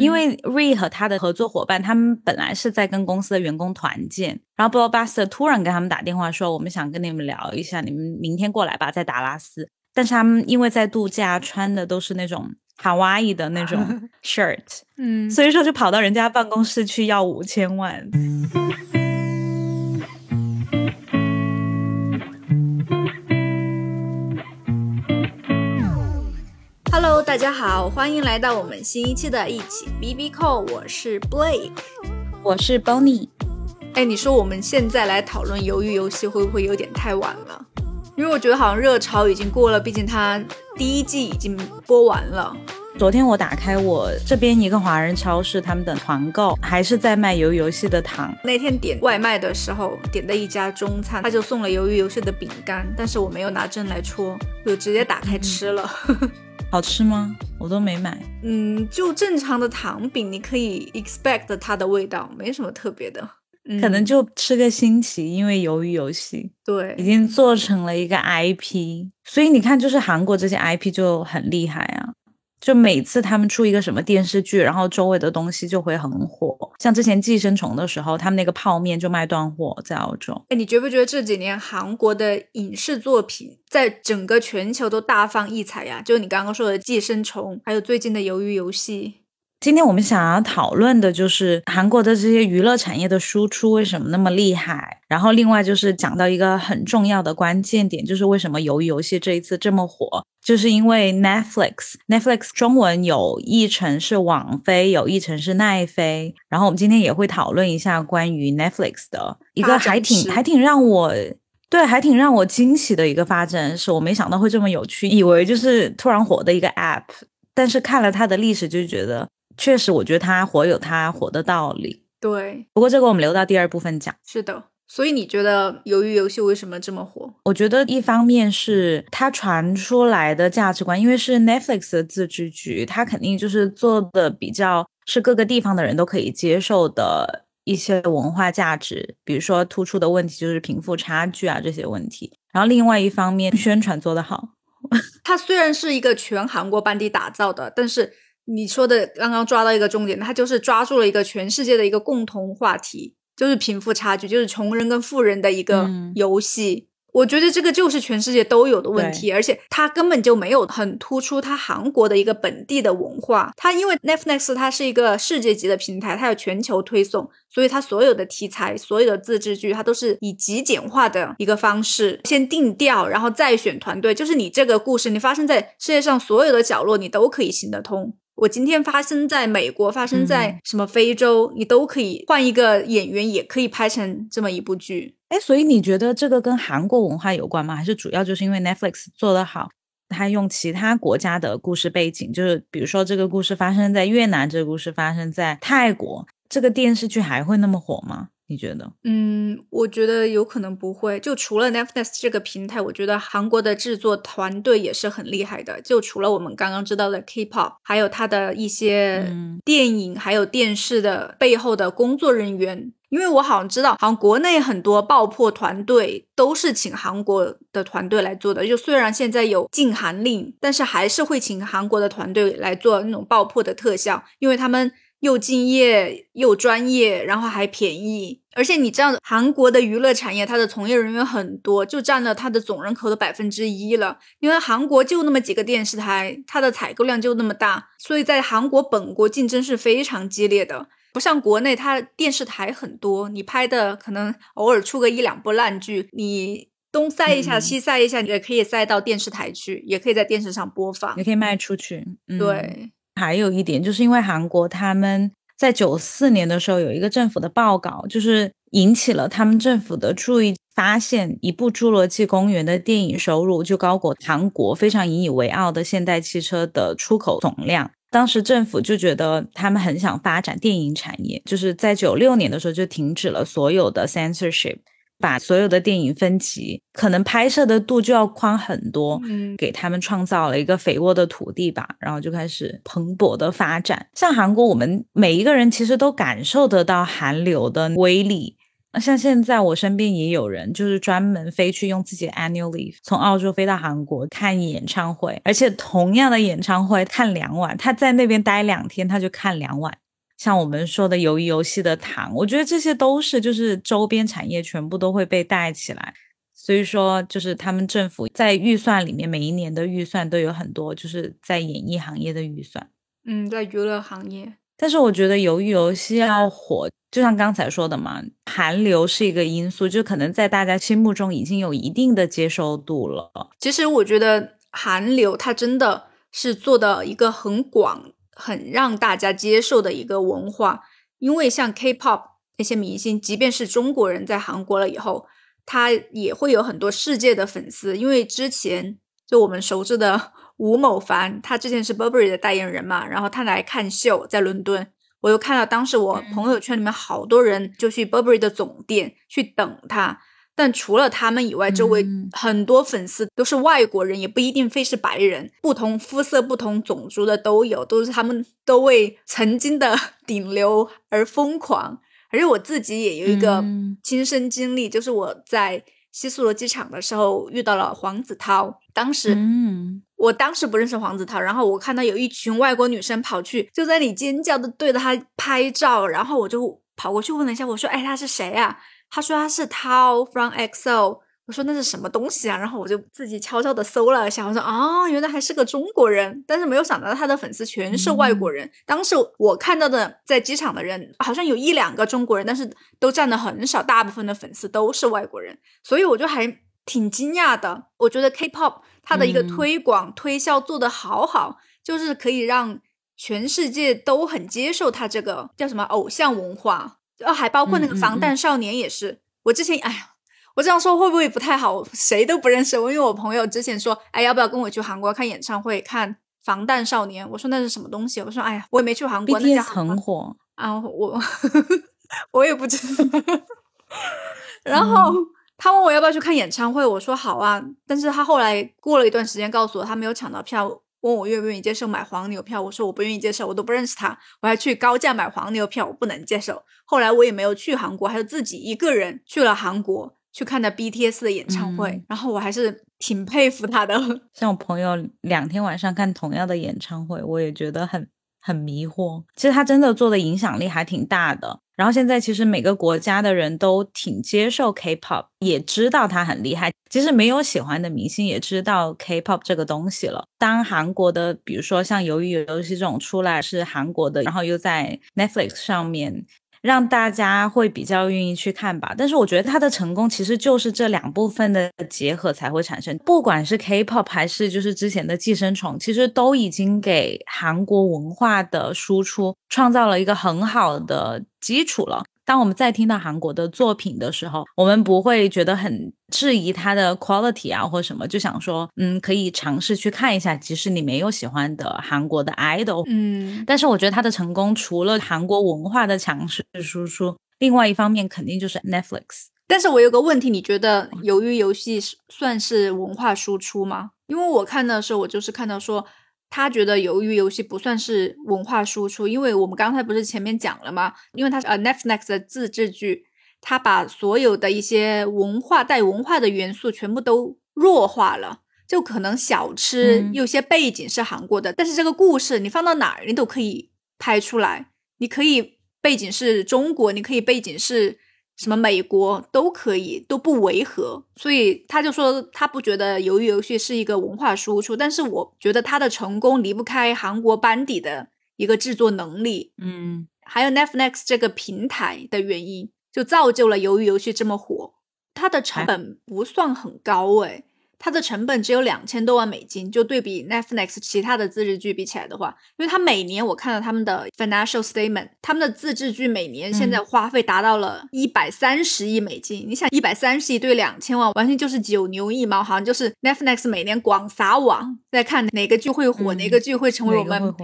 因为 Re 和他的合作伙伴，他们本来是在跟公司的员工团建，然后 Blockbuster 突然跟他们打电话说，我们想跟你们聊一下，你们明天过来吧，在达拉斯。但是他们因为在度假，穿的都是那种 Hawaii 的那种 shirt，嗯，所以说就跑到人家办公室去要五千万。Hello，大家好，欢迎来到我们新一期的一起 B B Call，我是 Blake。我是 Bonnie，哎，你说我们现在来讨论鱿鱼游戏会不会有点太晚了？因为我觉得好像热潮已经过了，毕竟它第一季已经播完了。昨天我打开我这边一个华人超市，他们的团购还是在卖鱿鱼游戏的糖。那天点外卖的时候，点的一家中餐，他就送了鱿鱼游戏的饼干，但是我没有拿针来戳，就直接打开吃了。好吃吗？我都没买。嗯，就正常的糖饼，你可以 expect 它的味道，没什么特别的。嗯可能就吃个新奇，因为鱿鱼游戏对已，经做成了一个 IP，所以你看，就是韩国这些 IP 就很厉害啊。就每次他们出一个什么电视剧，然后周围的东西就会很火。像之前《寄生虫》的时候，他们那个泡面就卖断货，在澳洲。哎，你觉不觉得这几年韩国的影视作品在整个全球都大放异彩呀？就你刚刚说的《寄生虫》，还有最近的《鱿鱼游戏今天我们想要讨论的就是韩国的这些娱乐产业的输出为什么那么厉害，然后另外就是讲到一个很重要的关键点，就是为什么鱿鱼游戏这一次这么火，就是因为 Netflix，Netflix 中文有译成是网飞，有译成是奈飞，然后我们今天也会讨论一下关于 Netflix 的一个还挺还挺让我。对，还挺让我惊喜的一个发展，是我没想到会这么有趣，以为就是突然火的一个 app，但是看了它的历史，就觉得确实，我觉得它火有它火的道理。对，不过这个我们留到第二部分讲。是的。所以你觉得《鱿鱼游戏》为什么这么火？我觉得一方面是它传出来的价值观，因为是 Netflix 的自制剧，它肯定就是做的比较是各个地方的人都可以接受的一些文化价值，比如说突出的问题就是贫富差距啊这些问题。然后另外一方面，宣传做得好，它虽然是一个全韩国班底打造的，但是你说的刚刚抓到一个重点，它就是抓住了一个全世界的一个共同话题，就是贫富差距，就是穷人跟富人的一个嗯游戏。我觉得这个就是全世界都有的问题，而且它根本就没有很突出它韩国的一个本地的文化。它因为 Netflix 它是一个世界级的平台，它有全球推送，所以它所有的题材、所有的自制剧，它都是以极简化的一个方式先定调，然后再选团队。就是你这个故事，你发生在世界上所有的角落，你都可以行得通。我今天发生在美国，发生在什么非洲，你都可以换一个演员，也可以拍成这么一部剧。哎，所以你觉得这个跟韩国文化有关吗？还是主要就是因为 Netflix 做得好，他用其他国家的故事背景，就是比如说这个故事发生在越南，这个故事发生在泰国，这个电视剧还会那么火吗？你觉得？嗯，我觉得有可能不会。就除了 Netflix 这个平台，我觉得韩国的制作团队也是很厉害的。就除了我们刚刚知道的 K-pop，还有它的一些嗯电影还有电视的背后的工作人员。因为我好像知道，好像国内很多爆破团队都是请韩国的团队来做的。就虽然现在有禁韩令，但是还是会请韩国的团队来做那种爆破的特效，因为他们又敬业又专业，然后还便宜。而且你知道，韩国的娱乐产业它的从业人员很多，就占了它的总人口的百分之一了。因为韩国就那么几个电视台，它的采购量就那么大，所以在韩国本国竞争是非常激烈的。不像国内，它电视台很多，你拍的可能偶尔出个一两部烂剧，你东塞一下、嗯西塞一下，你也可以塞到电视台去，也可以在电视上播放也。可以卖出去。嗯、。对，还有一点，就是因为韩国他们在九四年的时候有一个政府的报告，就是引起了他们政府的注意，发现一部《侏罗纪公园》的电影收入就高过韩国非常引以为傲的现代汽车的出口总量。当时政府就觉得他们很想发展电影产业，就是在九六年的时候就停止了所有的 censorship，把所有的电影分级，可能拍摄的度就要宽很多。嗯，给他们创造了一个肥沃的土地吧，然后就开始蓬勃的发展。像韩国，我们每一个人其实都感受得到韩流的威力，那像现在我身边也有人，就是专门飞去用自己的 annual leave 从澳洲飞到韩国看演唱会，而且同样的演唱会看两晚，他在那边待两天，他就看两晚。像我们说的鱿鱼游戏的糖，我觉得这些都是就是周边产业全部都会被带起来。所以说，就是他们政府在预算里面，每一年的预算都有很多，就是在演艺行业的预算。嗯，在娱乐行业。但是我觉得鱿鱼游戏要火，就像刚才说的嘛，韩流是一个因素，就可能在大家心目中已经有一定的接受度了。其实我觉得韩流它真的是做的一个很广、很让大家接受的一个文化，因为像 K-pop 那些明星，即便是中国人在韩国了以后，他也会有很多世界的粉丝，因为之前就我们熟知的。吴某凡，他之前是 Burberry 的代言人嘛，然后他来看秀，在伦敦，我又看到当时我朋友圈里面好多人就去 Burberry 的总店去等他，但除了他们以外，周围很多粉丝都是外国人，也不一定非是白人，不同肤色、不同种族的都有，都是他们都为曾经的 顶流而疯狂。而且我自己也有一个亲身经历，就是我在。西苏罗机场的时候遇到了黄子韬，当时，嗯，我当时不认识黄子韬，然后我看到有一群外国女生跑去，就在那里尖叫的对着他拍照，然后我就跑过去问了一下，我说，哎，他是谁啊？他说他是 Tao from EXO。我说那是什么东西啊？然后我就自己悄悄的搜了一下，我说啊，原来还是个中国人，但是没有想到他的粉丝全是外国人。当时我看到的在机场的人好像有一两个中国人，但是都占的很少，大部分的粉丝都是外国人，所以我就还挺惊讶的。我觉得 K-pop 它的一个推广推销做的好好，就是可以让全世界都很接受它这个叫什么偶像文化，哦，还包括那个防弹少年也是。我之前哎呀。我这样说会不会不太好？谁都不认识我，因为我朋友之前说，哎，要不要跟我去韩国看演唱会，看防弹少年？我说那是什么东西？我说，哎呀，我也没去韩国，那家很火啊，我 我也不知道。然后他问我要不要去看演唱会，我说好啊。但是他后来过了一段时间，告诉我他没有抢到票，问我愿不愿意接受买黄牛票。我说我不愿意接受，我都不认识他，我还去高价买黄牛票，我不能接受。后来我也没有去韩国，还是自己一个人去了韩国。去看的 BTS 的演唱会，然后我还是挺佩服他的。像我朋友两天晚上看同样的演唱会，我也觉得很很迷惑。其实他真的做的影响力还挺大的。然后现在其实每个国家的人都挺接受 K-pop，也知道他很厉害。其实没有喜欢的明星也知道 K-pop 这个东西了。当韩国的，比如说像《鱿鱼游戏》这种出来是韩国的，然后又在 Netflix 上面。让大家会比较愿意去看吧，但是我觉得它的成功其实就是这两部分的结合才会产生。不管是 K-pop 还是就是之前的寄生虫，其实都已经给韩国文化的输出创造了一个很好的基础了。当我们再听到韩国的作品的时候，我们不会觉得很质疑它的 quality 啊，或什么，就想说，嗯，可以尝试去看一下，即使你没有喜欢的韩国的 idol，嗯。但是我觉得它的成功，除了韩国文化的强势输出，另外一方面肯定就是 Netflix。但是我有个问题，你觉得鱿鱼游戏算是文化输出吗？因为我看的时候，我就是看到说。他觉得鱿鱼游戏不算是文化输出，因为我们刚才不是前面讲了吗？因为它是呃 Netflix 的自制剧，它把所有的一些文化带文化的元素全部都弱化了。就可能小吃有些背景是韩国的，但是这个故事你放到哪儿你都可以拍出来。你可以背景是中国，你可以背景是。什么美国都可以都不违和，所以他就说他不觉得鱿鱼游戏是一个文化输出，但是我觉得他的成功离不开韩国班底的一个制作能力，嗯，还有 Netflix 这个平台的原因，就造就了鱿鱼游戏这么火。它的成本不算很高诶。它的成本只有两千多万美金，就对比 Netflix 其他的自制剧比起来的话，因为它每年我看到他们的 financial statement，他们的自制剧每年现在花费达到了一百三十亿美金。你想一百三十亿对两千万，完全就是九牛一毛，好像就是 Netflix 每年广撒网在看哪个剧会火，哪个剧会成为我们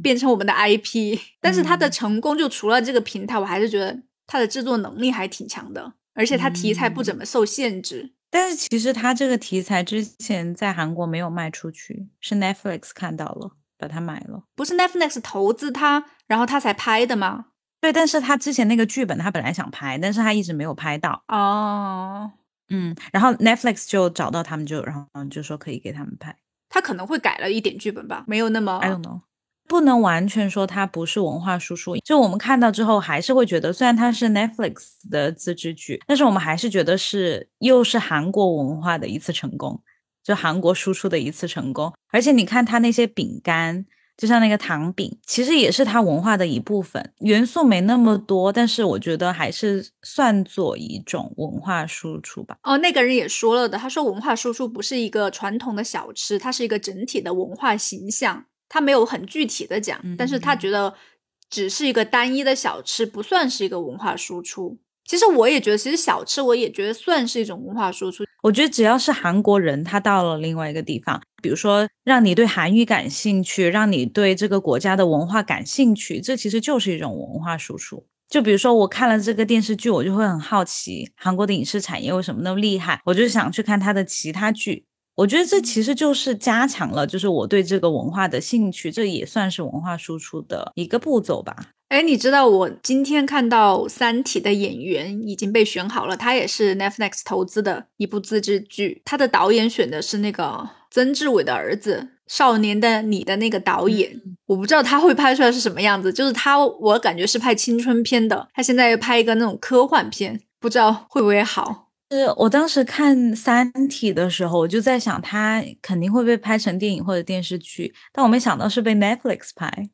变成我们的 IP。但是它的成功就除了这个平台，我还是觉得它的制作能力还挺强的，而且它题材不怎么受限制。但是其实他这个题材之前在韩国没有卖出去，是 Netflix 看到了，把它买了。不是 Netflix 投资他，然后他才拍的吗？对，但是他之前那个剧本他本来想拍，但是他一直没有拍到。哦，嗯，然后 Netflix 就找到他们，就然后就说可以给他们拍。他可能会改了一点剧本吧，没有那么 I don't know，不能完全说它不是文化输出。就我们看到之后，还是会觉得，虽然它是 Netflix 的自制剧，但是我们还是觉得是又是韩国文化的一次成功，就韩国输出的一次成功。而且你看它那些饼干。就像那个糖饼，其实也是它文化的一部分，元素没那么多，但是我觉得还是算作一种文化输出吧。哦，那个人也说了的，他说文化输出不是一个传统的小吃，它是一个整体的文化形象。他没有很具体的讲，但是他觉得只是一个单一的小吃，不算是一个文化输出。其实我也觉得，其实小吃我也觉得算是一种文化输出。我觉得只要是韩国人，他到了另外一个地方，比如说让你对韩语感兴趣，让你对这个国家的文化感兴趣，这其实就是一种文化输出。就比如说我看了这个电视剧，我就会很好奇韩国的影视产业为什么那么厉害，我就想去看他的其他剧。我觉得这其实就是加强了，就是我对这个文化的兴趣，这也算是文化输出的一个步骤吧。哎，你知道我今天看到《三体》的演员已经被选好了，他也是 Netflix 投资的一部自制剧，他的导演选的是那个曾志伟的儿子《少年的你》的那个导演，我不知道他会拍出来是什么样子，就是他，我感觉是拍青春片的，他现在又拍一个那种科幻片，不知道会不会好。是我当时看《三体》的时候，我就在想，它肯定会被拍成电影或者电视剧，但我没想到是被 Netflix 拍。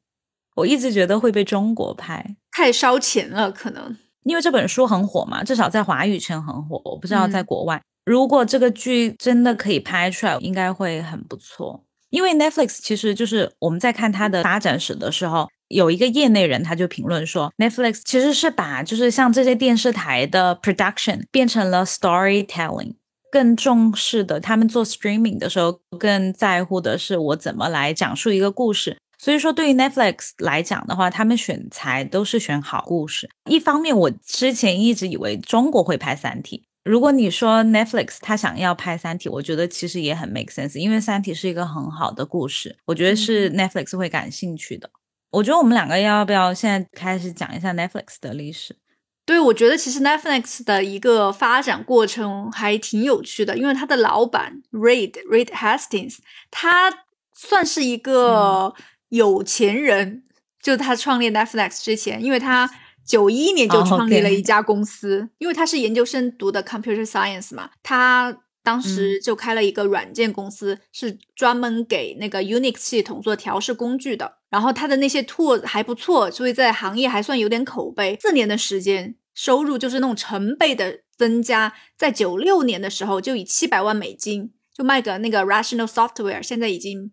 我一直觉得会被中国拍，太烧钱了，可能因为这本书很火嘛，至少在华语圈很火。我不知道在国外，如果这个剧真的可以拍出来，应该会很不错。因为 Netflix 其实就是我们在看它的发展史的时候，有一个业内人他就评论说，Netflix 其实是把就是像这些电视台的 production 变成了 storytelling，更重视的，他们做 streaming 的时候更在乎的是我怎么来讲述一个故事。所以说，对于 Netflix 来讲的话，他们选材都是选好故事。一方面，我之前一直以为中国会拍《三体》。如果你说 Netflix 他想要拍《三体》，我觉得其实也很 make sense，因为《三体》是一个很好的故事，我觉得是 Netflix 会感兴趣的。我觉得我们两个要不要现在开始讲一下 Netflix 的历史？对，我觉得其实 Netflix 的一个发展过程还挺有趣的，因为他的老板 Reed Reed Hastings，他算是一个。有钱人，就他创立 Netflix 之前，因为他九一年就创立了一家公司，因为他是研究生读的 Computer Science 嘛，他当时就开了一个软件公司，是专门给那个 Unix 系统做调试工具的。然后他的那些 tool 还不错，所以在行业还算有点口碑。四年的时间，收入就是那种成倍的增加，在九六年的时候就以七百万美金就卖给那个 Rational Software，现在已经。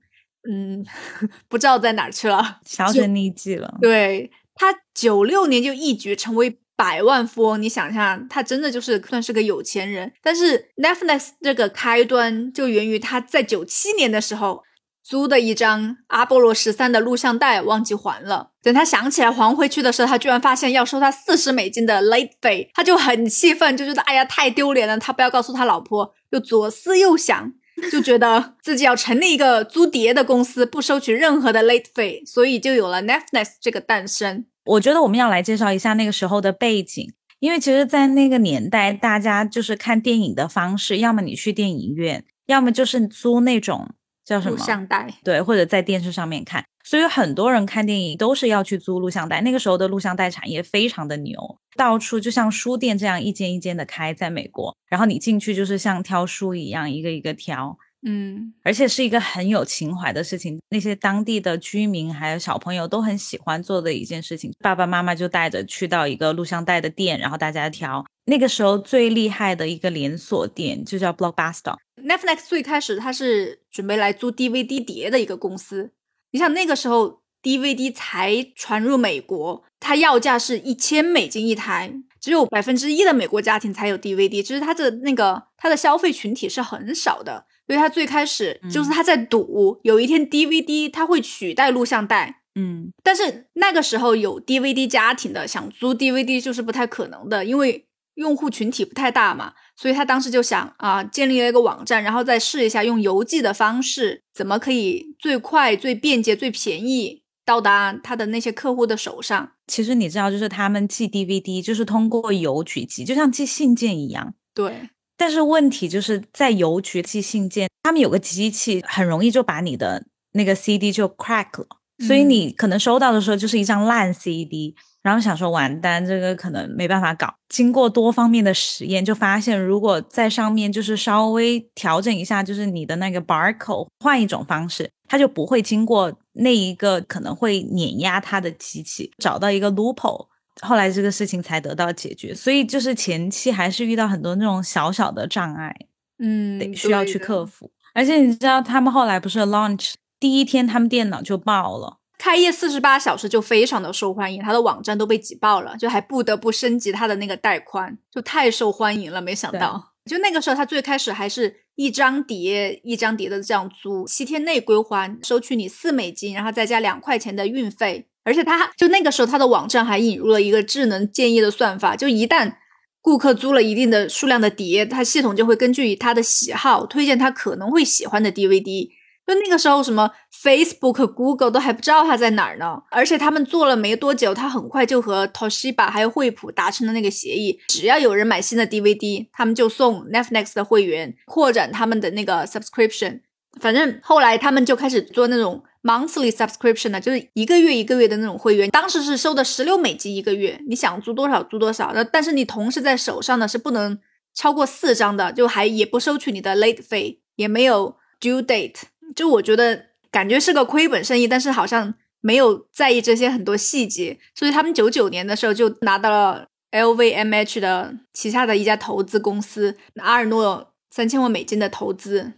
嗯，不知道在哪去了，销声匿迹了。对他九六年就一举成为百万富翁，你想一下，他真的就是算是个有钱人。但是 Netflix 这个开端就源于他在九七年的时候租的一张阿波罗十三的录像带忘记还了，等他想起来还回去的时候，他居然发现要收他四十美金的 late fee，他就很气愤，就觉得哎呀太丢脸了，他不要告诉他老婆，又左思右想。就觉得自己要成立一个租碟的公司，不收取任何的 late fee，所以就有了 Netflix 这个诞生。我觉得我们要来介绍一下那个时候的背景，因为其实，在那个年代，大家就是看电影的方式，要么你去电影院，要么就是租那种叫什么录像带，对，或者在电视上面看。所以很多人看电影都是要去租录像带。那个时候的录像带产业非常的牛，到处就像书店这样一间一间的开，在美国。然后你进去就是像挑书一样，一个一个挑。嗯，而且是一个很有情怀的事情。那些当地的居民还有小朋友都很喜欢做的一件事情。爸爸妈妈就带着去到一个录像带的店，然后大家挑。那个时候最厉害的一个连锁店就叫 Blockbuster。Netflix 最开始它是准备来租 DVD 碟的一个公司。你想那个时候 DVD 才传入美国，它要价是一千美金一台，只有百分之一的美国家庭才有 DVD，就是它的那个它的消费群体是很少的，所以它最开始就是他在赌，有一天 DVD 他会取代录像带，嗯，但是那个时候有 DVD 家庭的想租 DVD 就是不太可能的，因为用户群体不太大嘛。所以他当时就想啊，建立了一个网站，然后再试一下用邮寄的方式，怎么可以最快、最便捷、最便宜到达他的那些客户的手上。其实你知道，就是他们寄 DVD 就是通过邮局寄，就像寄信件一样。对，但是问题就是在邮局寄信件，他们有个机器，很容易就把你的那个 CD 就 crack 了，所以你可能收到的时候就是一张烂 CD。然后想说完蛋，这个可能没办法搞。经过多方面的实验，就发现如果在上面就是稍微调整一下，就是你的那个 barcode 换一种方式，它就不会经过那一个可能会碾压它的机器，找到一个 loophole。后来这个事情才得到解决。所以就是前期还是遇到很多那种小小的障碍，嗯，得需要去克服。而且你知道，他们后来不是 launch 第一天，他们电脑就爆了。开业四十八小时就非常的受欢迎，他的网站都被挤爆了，就还不得不升级他的那个带宽，就太受欢迎了。没想到，就那个时候他最开始还是一张碟一张碟的这样租，七天内归还，收取你四美金，然后再加两块钱的运费。而且他就那个时候他的网站还引入了一个智能建议的算法，就一旦顾客租了一定的数量的碟，他系统就会根据他的喜好推荐他可能会喜欢的 DVD。就那个时候，什么 Facebook、Google 都还不知道它在哪儿呢。而且他们做了没多久，他很快就和 Toshiba 还有惠普达成了那个协议，只要有人买新的 DVD，他们就送 Netflix 的会员，扩展他们的那个 subscription。反正后来他们就开始做那种 monthly subscription 呢，就是一个月一个月的那种会员。当时是收的十六美金一个月，你想租多少租多少。那但是你同时在手上呢是不能超过四张的，就还也不收取你的 late 费，也没有 due date。就我觉得感觉是个亏本生意，但是好像没有在意这些很多细节，所以他们九九年的时候就拿到了 LVMH 的旗下的一家投资公司阿尔诺三千万美金的投资。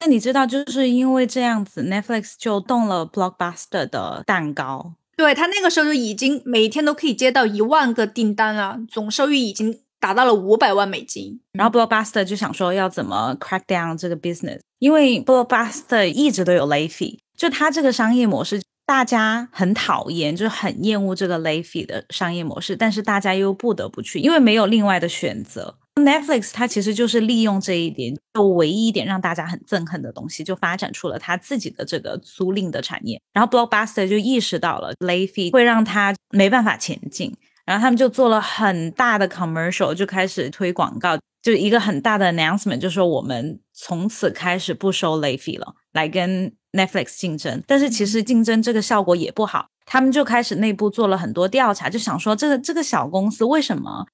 那你知道，就是因为这样子，Netflix 就动了 Blockbuster 的蛋糕。对他那个时候就已经每天都可以接到一万个订单了，总收益已经。达到了五百万美金，然后 Blockbuster 就想说要怎么 crack down 这个 business，因为 Blockbuster 一直都有 late fee，就他这个商业模式，大家很讨厌，就是很厌恶这个 late fee 的商业模式，但是大家又不得不去，因为没有另外的选择。Netflix 它其实就是利用这一点，就唯一一点让大家很憎恨的东西，就发展出了它自己的这个租赁的产业。然后 Blockbuster 就意识到了 late fee 会让它没办法前进。然后他们就做了很大的 commercial，就开始推广告，就一个很大的 announcement，就说我们从此开始不收 late fee 了，来跟 Netflix 竞争。但是其实竞争这个效果也不好，他们就开始内部做了很多调查，就想说这个这个小公司为什么？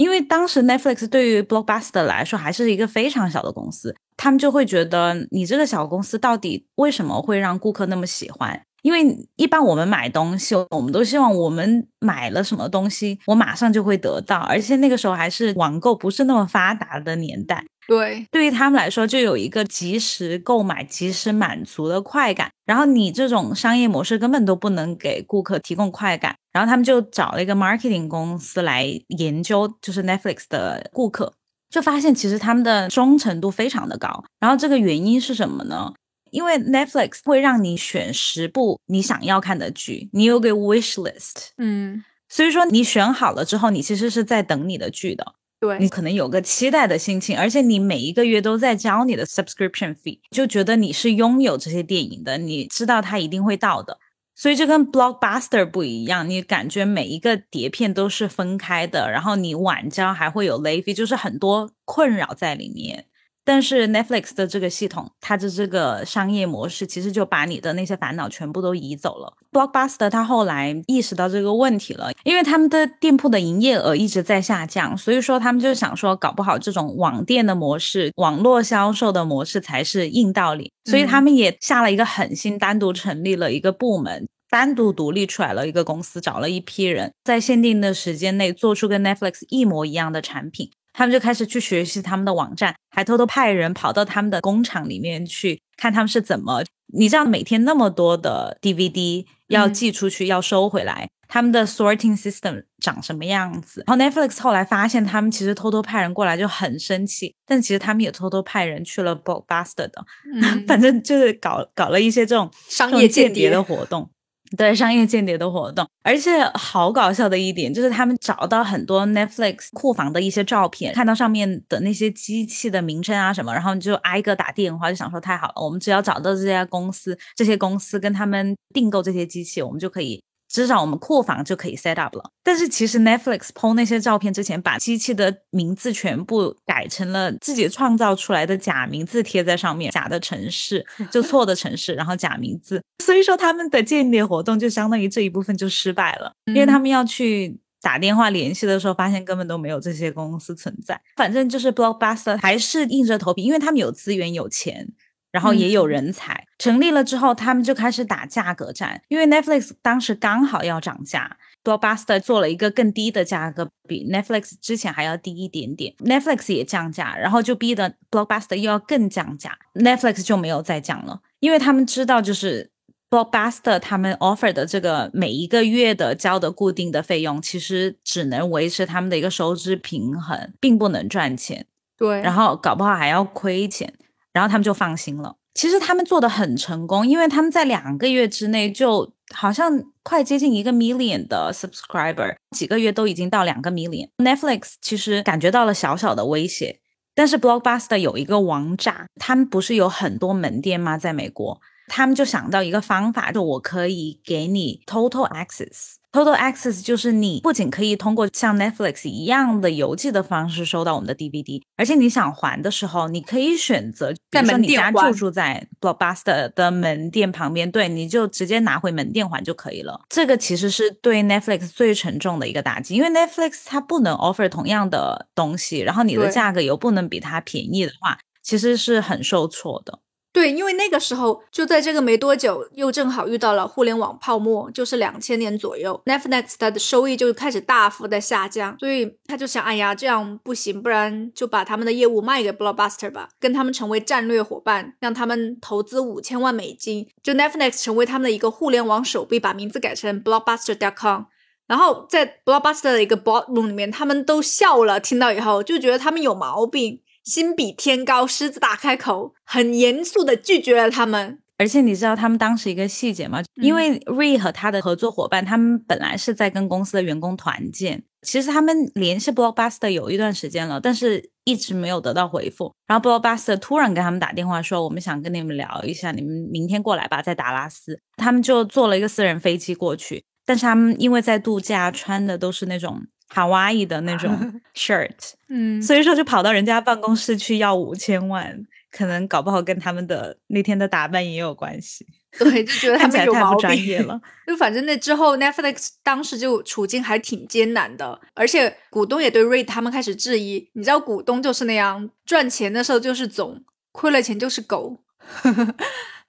因为当时 Netflix 对于 Blockbuster 来说还是一个非常小的公司，他们就会觉得你这个小公司到底为什么会让顾客那么喜欢？因为一般我们买东西，我们都希望我们买了什么东西，我马上就会得到，而且那个时候还是网购不是那么发达的年代。对，对于他们来说，就有一个及时购买、及时满足的快感。然后你这种商业模式根本都不能给顾客提供快感。然后他们就找了一个 marketing 公司来研究，就是 Netflix 的顾客，就发现其实他们的忠诚度非常的高。然后这个原因是什么呢？因为 Netflix 会让你选十部你想要看的剧，你有个 wish list，嗯，所以说你选好了之后，你其实是在等你的剧的，对你可能有个期待的心情，而且你每一个月都在交你的 subscription fee，就觉得你是拥有这些电影的，你知道它一定会到的，所以这跟 blockbuster 不一样，你感觉每一个碟片都是分开的，然后你晚交还会有 late fee，就是很多困扰在里面。但是 Netflix 的这个系统，它的这个商业模式，其实就把你的那些烦恼全部都移走了。Blockbuster 它后来意识到这个问题了，因为他们的店铺的营业额一直在下降，所以说他们就想说，搞不好这种网店的模式、网络销售的模式才是硬道理。所以他们也下了一个狠心，单独成立了一个部门，单独独立出来了一个公司，找了一批人，在限定的时间内做出跟 Netflix 一模一样的产品。他们就开始去学习他们的网站，还偷偷派人跑到他们的工厂里面去看他们是怎么。你知道每天那么多的 DVD 要寄出去，要收回来，他们的 sorting system 长什么样子？然后 Netflix 后来发现他们其实偷偷派人过来就很生气，但其实他们也偷偷派人去了 Blockbuster 的，反正就是搞搞了一些这种商业间谍的活动。对商业间谍的活动，而且好搞笑的一点就是他们找到很多 Netflix 库房的一些照片，看到上面的那些机器的名称啊什么，然后你就挨个打电话，就想说太好了，我们只要找到这家公司，这些公司跟他们订购这些机器，我们就可以。至少我们库房就可以 set up 了，但是其实 Netflix 抛那些照片之前，把机器的名字全部改成了自己创造出来的假名字贴在上面，假的城市就错的城市，然后假名字，所以说他们的间谍活动就相当于这一部分就失败了，因为他们要去打电话联系的时候，发现根本都没有这些公司存在。反正就是 Blockbuster 还是硬着头皮，因为他们有资源有钱。然后也有人才成立了之后，他们就开始打价格战，因为 Netflix 当时刚好要涨价，Blockbuster 做了一个更低的价格，比 Netflix 之前还要低一点点，Netflix 也降价，然后就逼得 Blockbuster 又要更降价，Netflix 就没有再降了，因为他们知道就是 Blockbuster 他们 offer 的这个每一个月的交的固定的费用，其实只能维持他们的一个收支平衡，并不能赚钱，对，然后搞不好还要亏钱。然后他们就放心了。其实他们做的很成功，因为他们在两个月之内就好像快接近一个 million 的 subscriber，几个月都已经到两个 million。Netflix 其实感觉到了小小的威胁，但是 Blockbuster 有一个王炸，他们不是有很多门店吗？在美国，他们就想到一个方法，就我可以给你 total access。Total Access 就是你不仅可以通过像 Netflix 一样的邮寄的方式收到我们的 DVD，而且你想还的时候，你可以选择，比如说你家就住在 Blockbuster 的门店旁边，对，你就直接拿回门店还就可以了。这个其实是对 Netflix 最沉重的一个打击，因为 Netflix 它不能 offer 同样的东西，然后你的价格又不能比它便宜的话，其实是很受挫的。对，因为那个时候就在这个没多久，又正好遇到了互联网泡沫，就是两千年左右，Netflix 它的收益就开始大幅的下降，所以他就想，哎呀，这样不行，不然就把他们的业务卖给 Blockbuster 吧，跟他们成为战略伙伴，让他们投资五千万美金，就 Netflix 成为他们的一个互联网手臂，把名字改成 Blockbuster.com，然后在 Blockbuster 的一个 boardroom 里面，他们都笑了，听到以后就觉得他们有毛病。心比天高，狮子大开口，很严肃的拒绝了他们。而且你知道他们当时一个细节吗？因为 Ray 和他的合作伙伴，他们本来是在跟公司的员工团建。其实他们联系 Blockbuster 有一段时间了，但是一直没有得到回复。然后 Blockbuster 突然跟他们打电话说：“我们想跟你们聊一下，你们明天过来吧，在达拉斯。”他们就坐了一个私人飞机过去。但是他们因为在度假，穿的都是那种。卡哇伊的那种 shirt，嗯，所以说就跑到人家办公室去要五千万，可能搞不好跟他们的那天的打扮也有关系。对，就觉得他们有毛病了。就反正那之后，Netflix 当时就处境还挺艰难的，而且股东也对 Reed 他们开始质疑。你知道，股东就是那样，赚钱的时候就是总，亏了钱就是狗。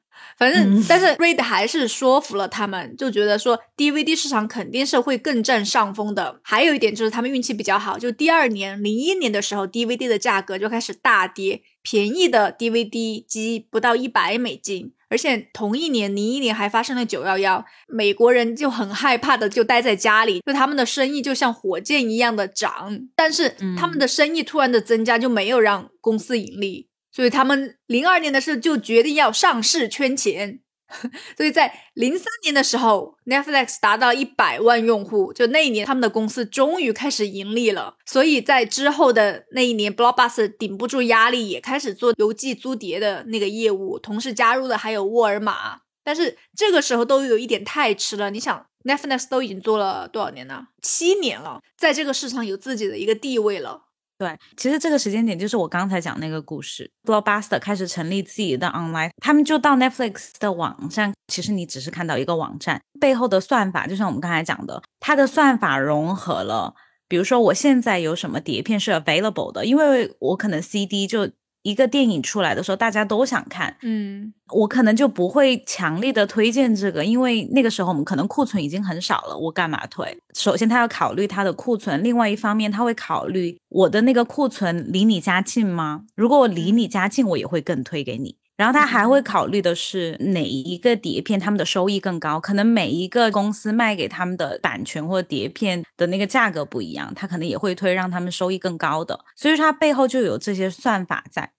反正，但是 Reed 还是说服了他们，就觉得说 DVD 市场肯定是会更占上风的。还有一点就是他们运气比较好，就第二年零一年的时候，DVD 的价格就开始大跌，便宜的 DVD 机不到一百美金，而且同一年零一年还发生了九幺幺，美国人就很害怕的就待在家里，就他们的生意就像火箭一样的涨，但是他们的生意突然的增加就没有让公司盈利。所以他们零二年的时候就决定要上市圈钱，所以在零三年的时候，Netflix 达到一百万用户，就那一年他们的公司终于开始盈利了。所以在之后的那一年，Blockbuster 顶不住压力，也开始做邮寄租碟的那个业务，同时加入的还有沃尔玛。但是这个时候都有一点太迟了，你想，Netflix 都已经做了多少年呢？七年了，在这个市场有自己的一个地位了。对，其实这个时间点就是我刚才讲那个故事，Blockbuster 开始成立自己的 online，他们就到 Netflix 的网站。其实你只是看到一个网站背后的算法，就像我们刚才讲的，它的算法融合了，比如说我现在有什么碟片是 available 的，因为我可能 CD 就。一个电影出来的时候，大家都想看，嗯，我可能就不会强力的推荐这个，因为那个时候我们可能库存已经很少了，我干嘛推？首先他要考虑他的库存，另外一方面他会考虑我的那个库存离你家近吗？如果我离你家近，我也会更推给你。然后他还会考虑的是哪一个碟片他们的收益更高，可能每一个公司卖给他们的版权或碟片的那个价格不一样，他可能也会推让他们收益更高的，所以说它背后就有这些算法在。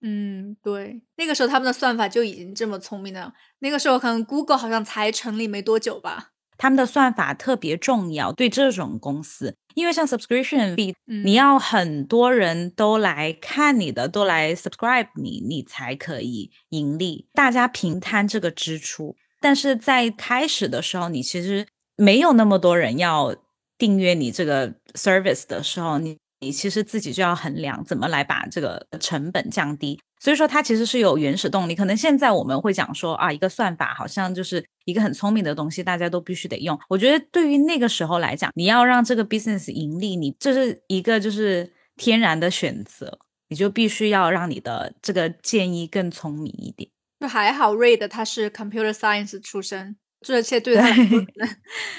嗯，对，那个时候他们的算法就已经这么聪明了。那个时候可能 Google 好像才成立没多久吧。他们的算法特别重要，对这种公司，因为像 subscription fee，你要很多人都来看你的，都来 subscribe 你，你才可以盈利。大家平摊这个支出，但是在开始的时候，你其实没有那么多人要订阅你这个 service 的时候，你你其实自己就要衡量怎么来把这个成本降低。所以说，它其实是有原始动力。可能现在我们会讲说啊，一个算法好像就是一个很聪明的东西，大家都必须得用。我觉得对于那个时候来讲，你要让这个 business 盈利，你这是一个就是天然的选择，你就必须要让你的这个建议更聪明一点。就还好，Ray 他是 computer science 出身，这些对他来说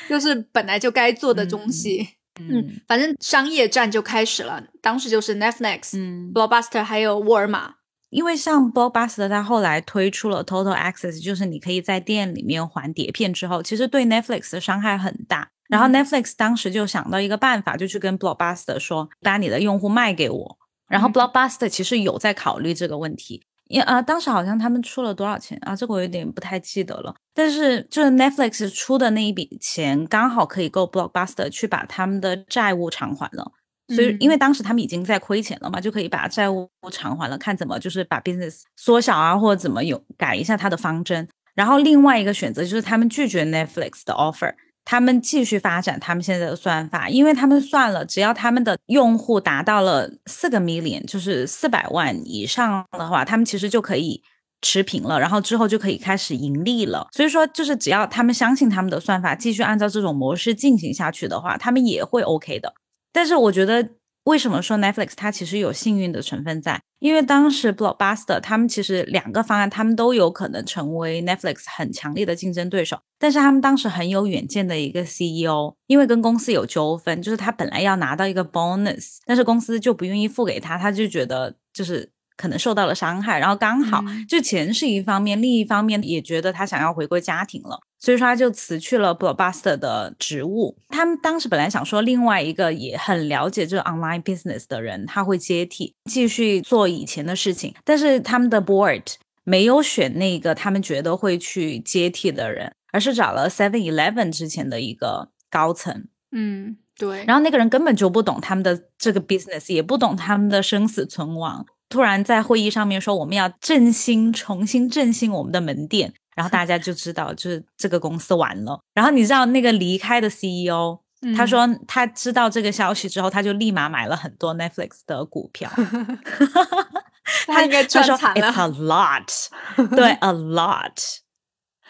就是本来就该做的东西。嗯，反正商业战就开始了，当时就是 Netflix、嗯，Blockbuster 还有沃尔玛。因为像 Blockbuster，它后来推出了 Total Access，就是你可以在店里面还碟片之后，其实对 Netflix 的伤害很大。然后 Netflix 当时就想到一个办法，就去跟 Blockbuster 说，把你的用户卖给我。然后 Blockbuster 其实有在考虑这个问题，因啊，当时好像他们出了多少钱啊？这个我有点不太记得了。但是就是 Netflix 出的那一笔钱，刚好可以够 Blockbuster 去把他们的债务偿还了。所以，因为当时他们已经在亏钱了嘛，就可以把债务偿还了，看怎么就是把 business 缩小啊，或者怎么有改一下他的方针。然后另外一个选择就是他们拒绝 Netflix 的 offer，他们继续发展他们现在的算法，因为他们算了，只要他们的用户达到了四个 million，就是四百万以上的话，他们其实就可以持平了，然后之后就可以开始盈利了。所以说，就是只要他们相信他们的算法，继续按照这种模式进行下去的话，他们也会 OK 的。但是我觉得，为什么说 Netflix 它其实有幸运的成分在？因为当时 Blockbuster 他们其实两个方案，他们都有可能成为 Netflix 很强烈的竞争对手。但是他们当时很有远见的一个 CEO，因为跟公司有纠纷，就是他本来要拿到一个 bonus，但是公司就不愿意付给他，他就觉得就是。可能受到了伤害，然后刚好就钱是一方面，另一方面也觉得他想要回归家庭了，所以说他就辞去了 Blockbuster 的职务。他们当时本来想说，另外一个也很了解这个 online business 的人，他会接替继续做以前的事情，但是他们的 board 没有选那个他们觉得会去接替的人，而是找了 Seven Eleven 之前的一个高层。嗯，对。然后那个人根本就不懂他们的这个 business，也不懂他们的生死存亡。突然在会议上面说我们要振兴、重新振兴我们的门店，然后大家就知道就是这个公司完了。然后你知道那个离开的 CEO，他说他知道这个消息之后，他就立马买了很多 Netflix 的股票。他应该赚惨了。It's a lot，对，a lot，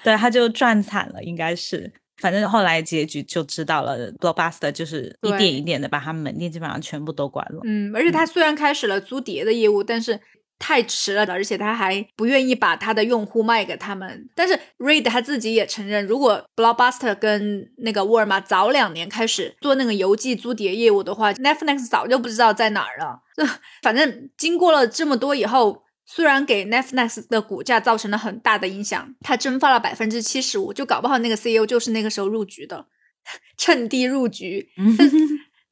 对，他就赚惨了，应该是。反正后来结局就知道了，Blockbuster 就是一点一点的把他们门店基本上全部都关了。嗯，而且他虽然开始了租碟的业务，但是太迟了的，而且他还不愿意把他的用户卖给他们。但是 Reid 他自己也承认，如果 Blockbuster 跟那个沃尔玛早两年开始做那个邮寄租碟业务的话，Netflix 早就不知道在哪儿了。反正经过了这么多以后。虽然给 Netflix 的股价造成了很大的影响，它蒸发了百分之七十五，就搞不好那个 CEO 就是那个时候入局的，趁低入局。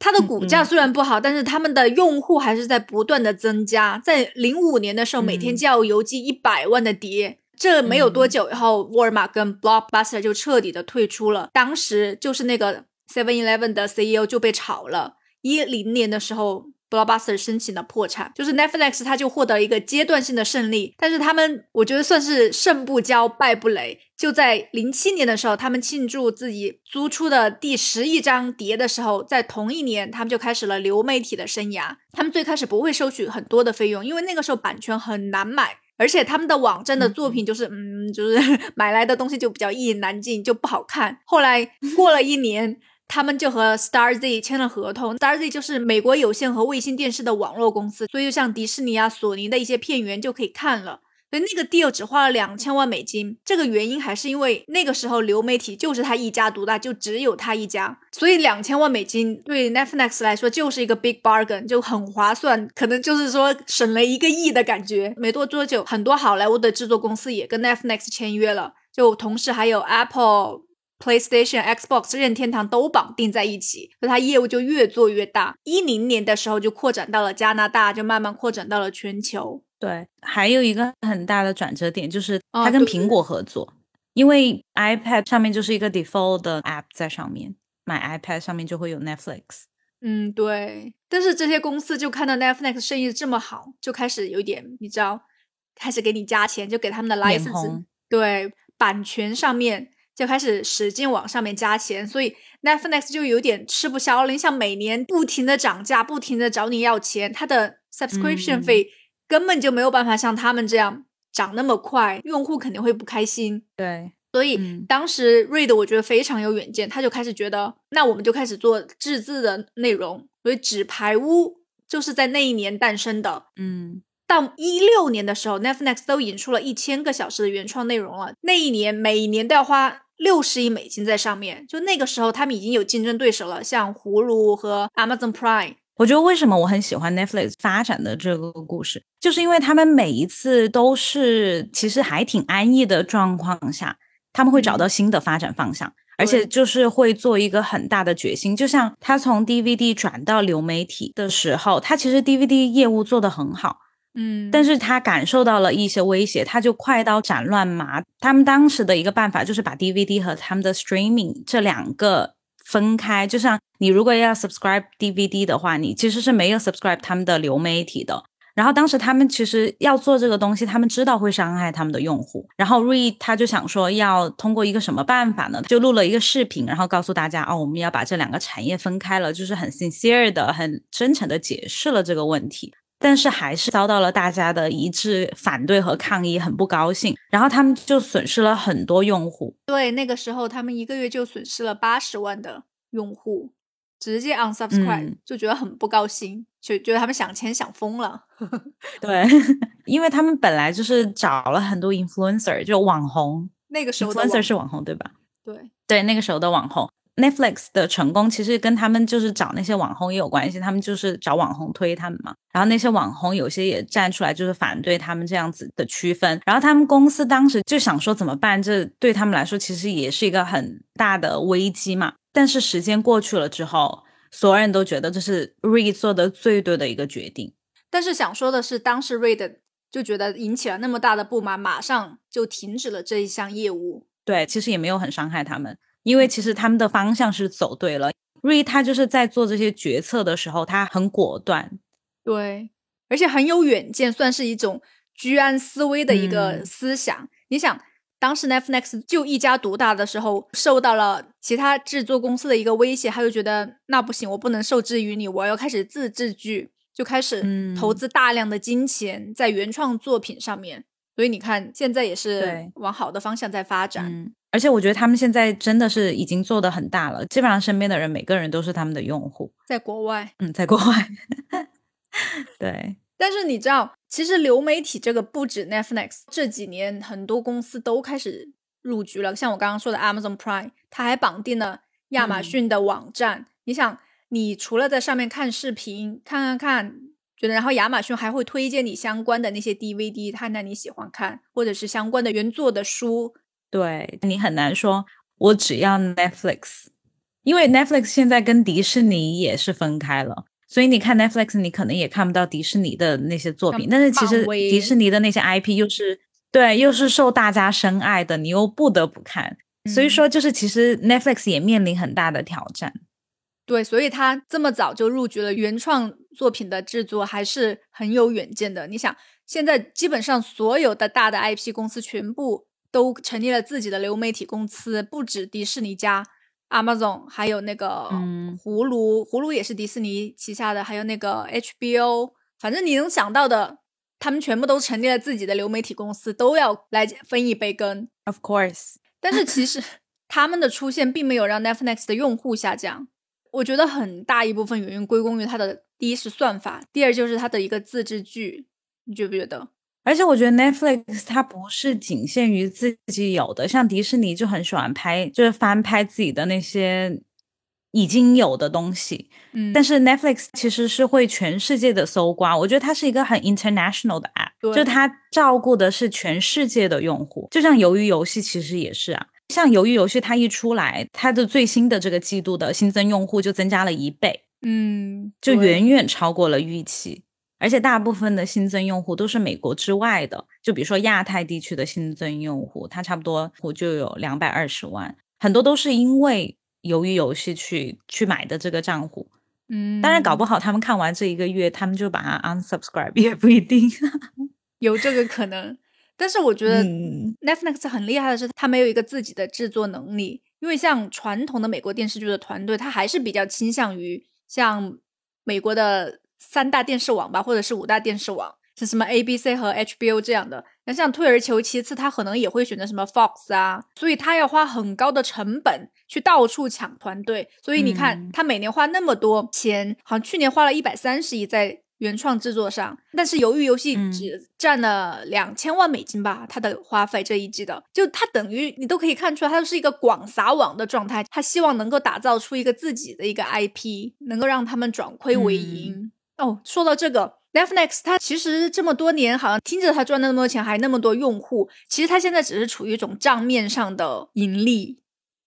它的股价虽然不好，但是他们的用户还是在不断的增加。在零五年的时候，每天就要邮寄一百万的碟。这没有多久以后，沃尔玛跟 Blockbuster 就彻底的退出了。当时就是那个 Seven Eleven 的 CEO 就被炒了。一零年的时候。Blockbuster 申请了破产，就是 Netflix，它就获得一个阶段性的胜利。但是他们，我觉得算是胜不骄，败不馁。就在零七年的时候，他们庆祝自己租出的第十一张碟的时候，在同一年，他们就开始了流媒体的生涯。他们最开始不会收取很多的费用，因为那个时候版权很难买，而且他们的网站的作品就是，嗯，就是 买来的东西就比较一言难尽，就不好看。后来过了一年。他们就和 Starz 签了合同，Starz 就是美国有线和卫星电视的网络公司，所以就像迪士尼啊、索尼的一些片源就可以看了。所以那个 deal 只花了两千万美金，这个原因还是因为那个时候流媒体就是他一家独大，就只有他一家，所以两千万美金对 Netflix 来说就是一个 big bargain，就很划算，可能就是说省了一个亿的感觉。没多多久，很多好莱坞的制作公司也跟 Netflix 签约了，就同时还有 Apple。PlayStation、Xbox、任天堂都绑定在一起，所以它业务就越做越大。一零年的时候就扩展到了加拿大，就慢慢扩展到了全球。对，还有一个很大的转折点就是哦它跟苹果合作，因为 iPad 上面就是一个 default 的 app 在上面，买 iPad 上面就会有 Netflix。嗯，对。但是这些公司就看到 Netflix 生意这么好，就开始有点，你知道，开始给你加钱，就给他们的 license，对版权上面就开始使劲往上面加钱，所以 Netflix 就有点吃不消了。你想每年不停的涨价，不停的找你要钱，它的 subscription 嗯费根本就没有办法像他们这样涨那么快，用户肯定会不开心。对，所以嗯当时 Read 我觉得非常有远见，他就开始觉得，那我们就开始做自制的内容。所以《纸牌屋》就是在那一年诞生的。嗯，到一六年的时候，Netflix 都引出了一千个小时的原创内容了。那一年每一年都要花六十亿美金在上面。就那个时候，他们已经有竞争对手了，像葫芦和 Amazon Prime。我觉得为什么我很喜欢 Netflix 发展的这个故事，就是因为他们每一次都是其实还挺安逸的状况下，他们会找到新的发展方向，而且就是会做一个很大的决心。就像他从 DVD 转到流媒体的时候，他其实 DVD 业务做得很好，嗯但是他感受到了一些威胁，他就快刀斩乱麻。他们当时的一个办法就是把 DVD 和他们的 streaming 这两个分开。就像你如果要 subscribe DVD 的话，你其实是没有 subscribe 他们的流媒体的。然后当时他们其实要做这个东西，他们知道会伤害他们的用户。然后 Re 他就想说，要通过一个什么办法呢？就录了一个视频，然后告诉大家哦，我们要把这两个产业分开了，就是很 sincere 的、很真诚的解释了这个问题。但是还是遭到了大家的一致反对和抗议，很不高兴。然后他们就损失了很多用户。对，那个时候他们一个月就损失了八十万的用户，直接 unsubscribe，、嗯就觉得很不高兴，就觉得他们想钱想疯了。对，因为他们本来就是找了很多 influencer，就网红那个时候的，influencer 是网红对吧？对，对，那个时候的网红。Netflix 的成功其实跟他们就是找那些网红也有关系，他们就是找网红推他们嘛。然后那些网红有些也站出来就是反对他们这样子的区分。然后他们公司当时就想说怎么办？这对他们来说其实也是一个很大的危机嘛。但是时间过去了之后，所有人都觉得这是 Reed 做的最对的一个决定。但是想说的是，当时 Reed 就觉得引起了那么大的不满，马上就停止了这一项业务。对，其实也没有很伤害他们，因为其实他们的方向是走对了。瑞他就是在做这些决策的时候，他很果断，对，而且很有远见，算是一种居安思危的一个嗯思想。你想，当时 Netflix 就一家独大的时候，受到了其他制作公司的一个威胁，他就觉得那不行，我不能受制于你，我要开始自制剧，就开始嗯投资大量的金钱在原创作品上面。所以你看，现在也是往好的方向在发展。嗯，而且我觉得他们现在真的是已经做的很大了，基本上身边的人每个人都是他们的用户。在国外，嗯，在国外，对，但是你知道，其实流媒体这个不止 Netflix，这几年很多公司都开始入局了。像我刚刚说的 Amazon Prime，它还绑定了亚马嗯逊的网站。你想，你除了在上面看视频，看看看，觉得然后亚马逊还会推荐你相关的那些 DVD，看看你喜欢看，或者是相关的原作的书。对你很难说，我只要 Netflix，因为 Netflix 现在跟迪士尼也是分开了，所以你看 Netflix，你可能也看不到迪士尼的那些作品，但是其实迪士尼的那些 IP 又是对，又是受大家深爱的，你又不得不看。所以嗯说，就是其实 Netflix 也面临很大的挑战。对，所以他这么早就入局了原创作品的制作，还是很有远见的。你想，现在基本上所有的大的 IP 公司全部都成立了自己的流媒体公司，不止迪士尼家、Amazon，还有那个嗯葫芦，葫芦也是迪士尼旗下的，还有那个 HBO，反正你能想到的，他们全部都成立了自己的流媒体公司，都要来分一杯羹。Of course，但是其实他们的出现并没有让 Netflix 的用户下降，我觉得很大一部分原因归功于它的第一是算法，第二就是它的一个自制剧，你觉不觉得？而且我觉得 Netflix 它不是仅限于自己有的，像迪士尼就很喜欢拍，就是翻拍自己的那些已经有的东西。嗯但是 Netflix 其实是会全世界的搜刮，我觉得它是一个很 international 的 app，就它照顾的是全世界的用户。就像鱿鱼游戏其实也是啊，像鱿鱼游戏它一出来，它的最新的这个季度的新增用户就增加了一倍，嗯，就远远超过了预期。而而且大部分的新增用户都是美国之外的，就比如说亚太地区的新增用户，它差不多我就有两百二十万，很多都是因为鱿鱼游戏去去买的这个账户。嗯，当然，搞不好他们看完这一个月，他们就把它 unsubscribe 也不一定，有这个可能。但是我觉得嗯 Netflix 很厉害的是，它没有一个自己的制作能力。因为像传统的美国电视剧的团队，它还是比较倾向于像美国的三大电视网吧，或者是五大电视网，是什么 ABC 和 HBO 这样的。那像退而求其次，他可能也会选择什么 Fox 啊，所以他要花很高的成本去到处抢团队。所以你看，嗯他每年花那么多钱，好像去年花了一百三十亿在原创制作上，但是由于游戏嗯只占了两千万美金吧，它的花费这一季的，就它等于你都可以看出来，它是一个广撒网的状态，他希望能够打造出一个自己的一个 IP，能够让他们转亏为盈。哦，说到这个。Netflix 它其实这么多年，好像听着它赚了那么多钱，还那么多用户，其实它现在只是处于一种账面上的盈利，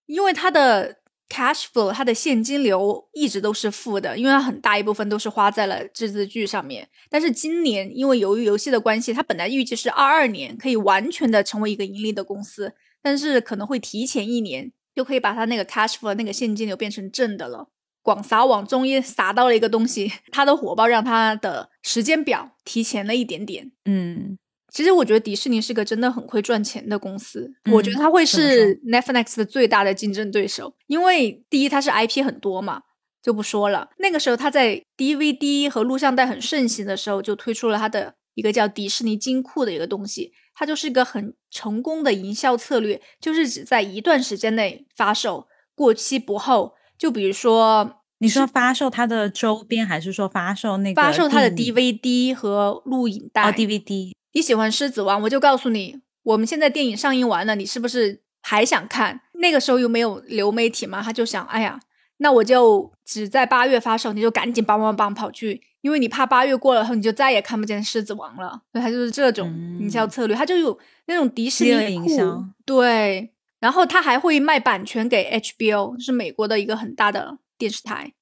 因为它的 cash flow，它的现金流一直都是负的，因为它很大一部分都是花在了自制剧上面。但是今年因为由于游戏的关系，它本来预计是二二年可以完全的成为一个盈利的公司，但是可能会提前一年就可以把它那个 cash flow 那个现金流变成正的了。广撒网终于撒到了一个东西，它的火爆让它的时间表提前了一点点。嗯，其实我觉得迪士尼是个真的很会赚钱的公司，嗯我觉得它会是 Netflix 的最大的竞争对手，因为第一它是 IP 很多嘛，就不说了。那个时候它在 DVD 和录像带很盛行的时候，就推出了它的一个叫迪士尼金库的一个东西，它就是一个很成功的营销策略，就是只在一段时间内发售，过期不候。就比如说你说发售它的周边，还是说发售那个发售它的 DVD 和录影带哦 DVD？你喜欢《狮子王》，我就告诉你，我们现在电影上映完了，你是不是还想看？那个时候又没有流媒体嘛，他就想，哎呀，那我就只在八月发售，你就赶紧梆梆梆跑去，因为你怕八月过了后你就再也看不见《狮子王》了。所以他就是这种营销策略，他就有那种迪士尼的营销，对，然后他还会卖版权给 HBO，是美国的一个很大的电视台。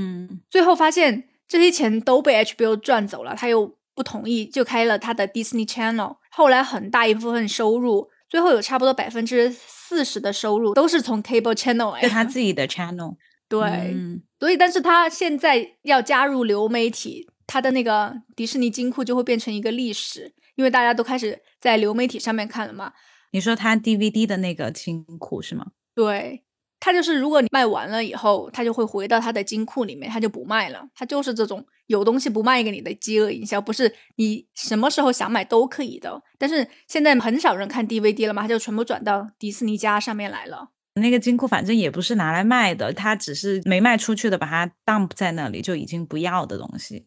嗯最后发现这些钱都被 HBO 赚走了，他又不同意，就开了他的 Disney Channel。后来很大一部分收入，最后有差不多百分之四十的收入都是从 Cable Channel 来就的。他自己的 channel。对，嗯所以但是他现在要加入流媒体，他的那个迪士尼金库就会变成一个历史，因为大家都开始在流媒体上面看了嘛。你说他 DVD 的那个金库是吗？对，他就是如果你卖完了以后，他就会回到他的金库里面，他就不卖了。他就是这种有东西不卖给你的饥饿营销，不是你什么时候想买都可以的。但是现在很少人看 DVD 了嘛，他就全部转到迪士尼家上面来了。那个金库反正也不是拿来卖的，他只是没卖出去的，把它 dump 在那里就已经不要的东西。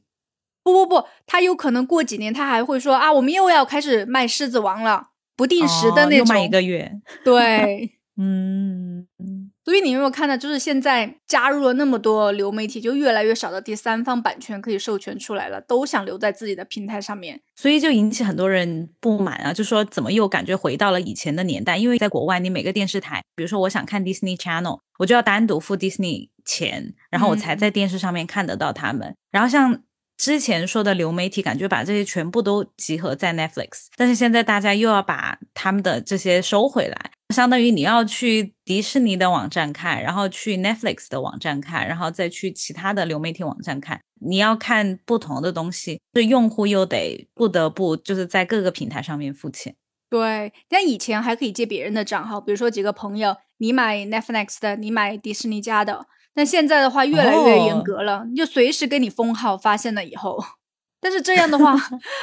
不不不，他有可能过几年他还会说啊，我们又要开始卖狮子王了，不定时的那种。哦又卖一个月。对，嗯，所以你有没有看到，就是现在加入了那么多流媒体，就越来越少的第三方版权可以授权出来了，都想留在自己的平台上面。所以就引起很多人不满啊，就说怎么又感觉回到了以前的年代？因为在国外，你每个电视台，比如说我想看 Disney Channel，我就要单独付 Disney 钱，然后我才嗯在电视上面看得到他们。然后像之前说的流媒体，感觉把这些全部都集合在 Netflix，但是现在大家又要把他们的这些收回来，相当于你要去迪士尼的网站看，然后去 Netflix 的网站看，然后再去其他的流媒体网站看。你要看不同的东西，这用户又得不得不就是在各个平台上面付钱。对，但以前还可以借别人的账号，比如说几个朋友，你买 Netflix 的，你买迪士尼家的。但现在的话越来越严格了，你就随时给你封号，发现了以后。但是这样的话，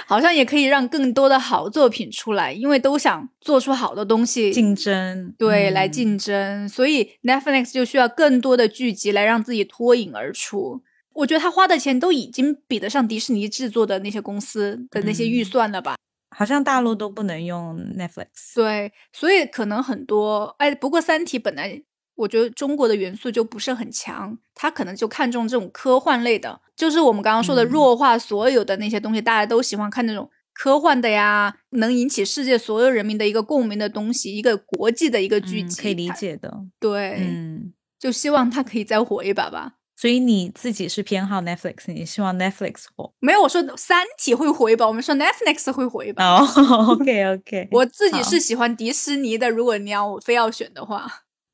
好像也可以让更多的好作品出来，因为都想做出好的东西，竞争对，嗯来竞争，所以 Netflix 就需要更多的剧集来让自己脱颖而出。我觉得他花的钱都已经比得上迪士尼制作的那些公司的那些预嗯算了吧？好像大陆都不能用 Netflix。对，所以可能很多哎，不过《三体》本来我觉得中国的元素就不是很强，他可能就看重这种科幻类的，就是我们刚刚说的嗯弱化所有的那些东西，大家都喜欢看那种科幻的呀，能引起世界所有人民的一个共鸣的东西，一个国际的一个剧嗯，集，可以理。解的。对，嗯，就希望他可以再火一把吧。所以你自己是偏好 Netflix，你希望 Netflix 火？没有，我说《三体》会火一把，我们说 Netflix 会火一把。哦，OK OK，我自己是喜欢迪士尼的，如果你要我非要选的话，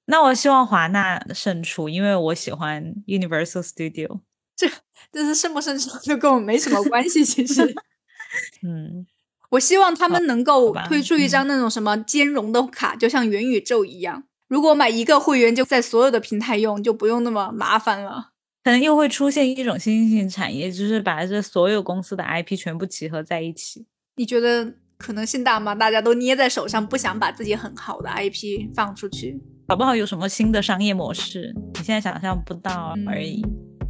那我希望华纳胜出，因为我喜欢 Universal Studio。这这是胜不胜出就跟我没什么关系，其实。嗯，我希望他们能够推出一嗯张那种什么兼容的卡，就像元宇宙一样。如果买一个会员就在所有的平台用，就不用那么麻烦了。可能又会出现一种新兴产业，就是把这所有公司的 IP 全部集合在一起。你觉得可能性大吗？大家都捏在手上，不想把自己很好的 IP 放出去。搞不好有什么新的商业模式，你现在想象不到而已。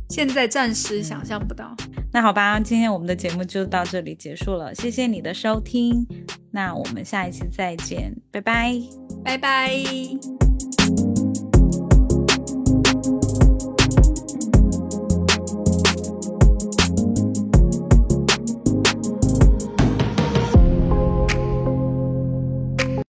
现在暂时想象不到。那好吧，今天我们的节目就到这里结束了，谢谢你的收听，那我们下一期再见，拜拜。拜拜。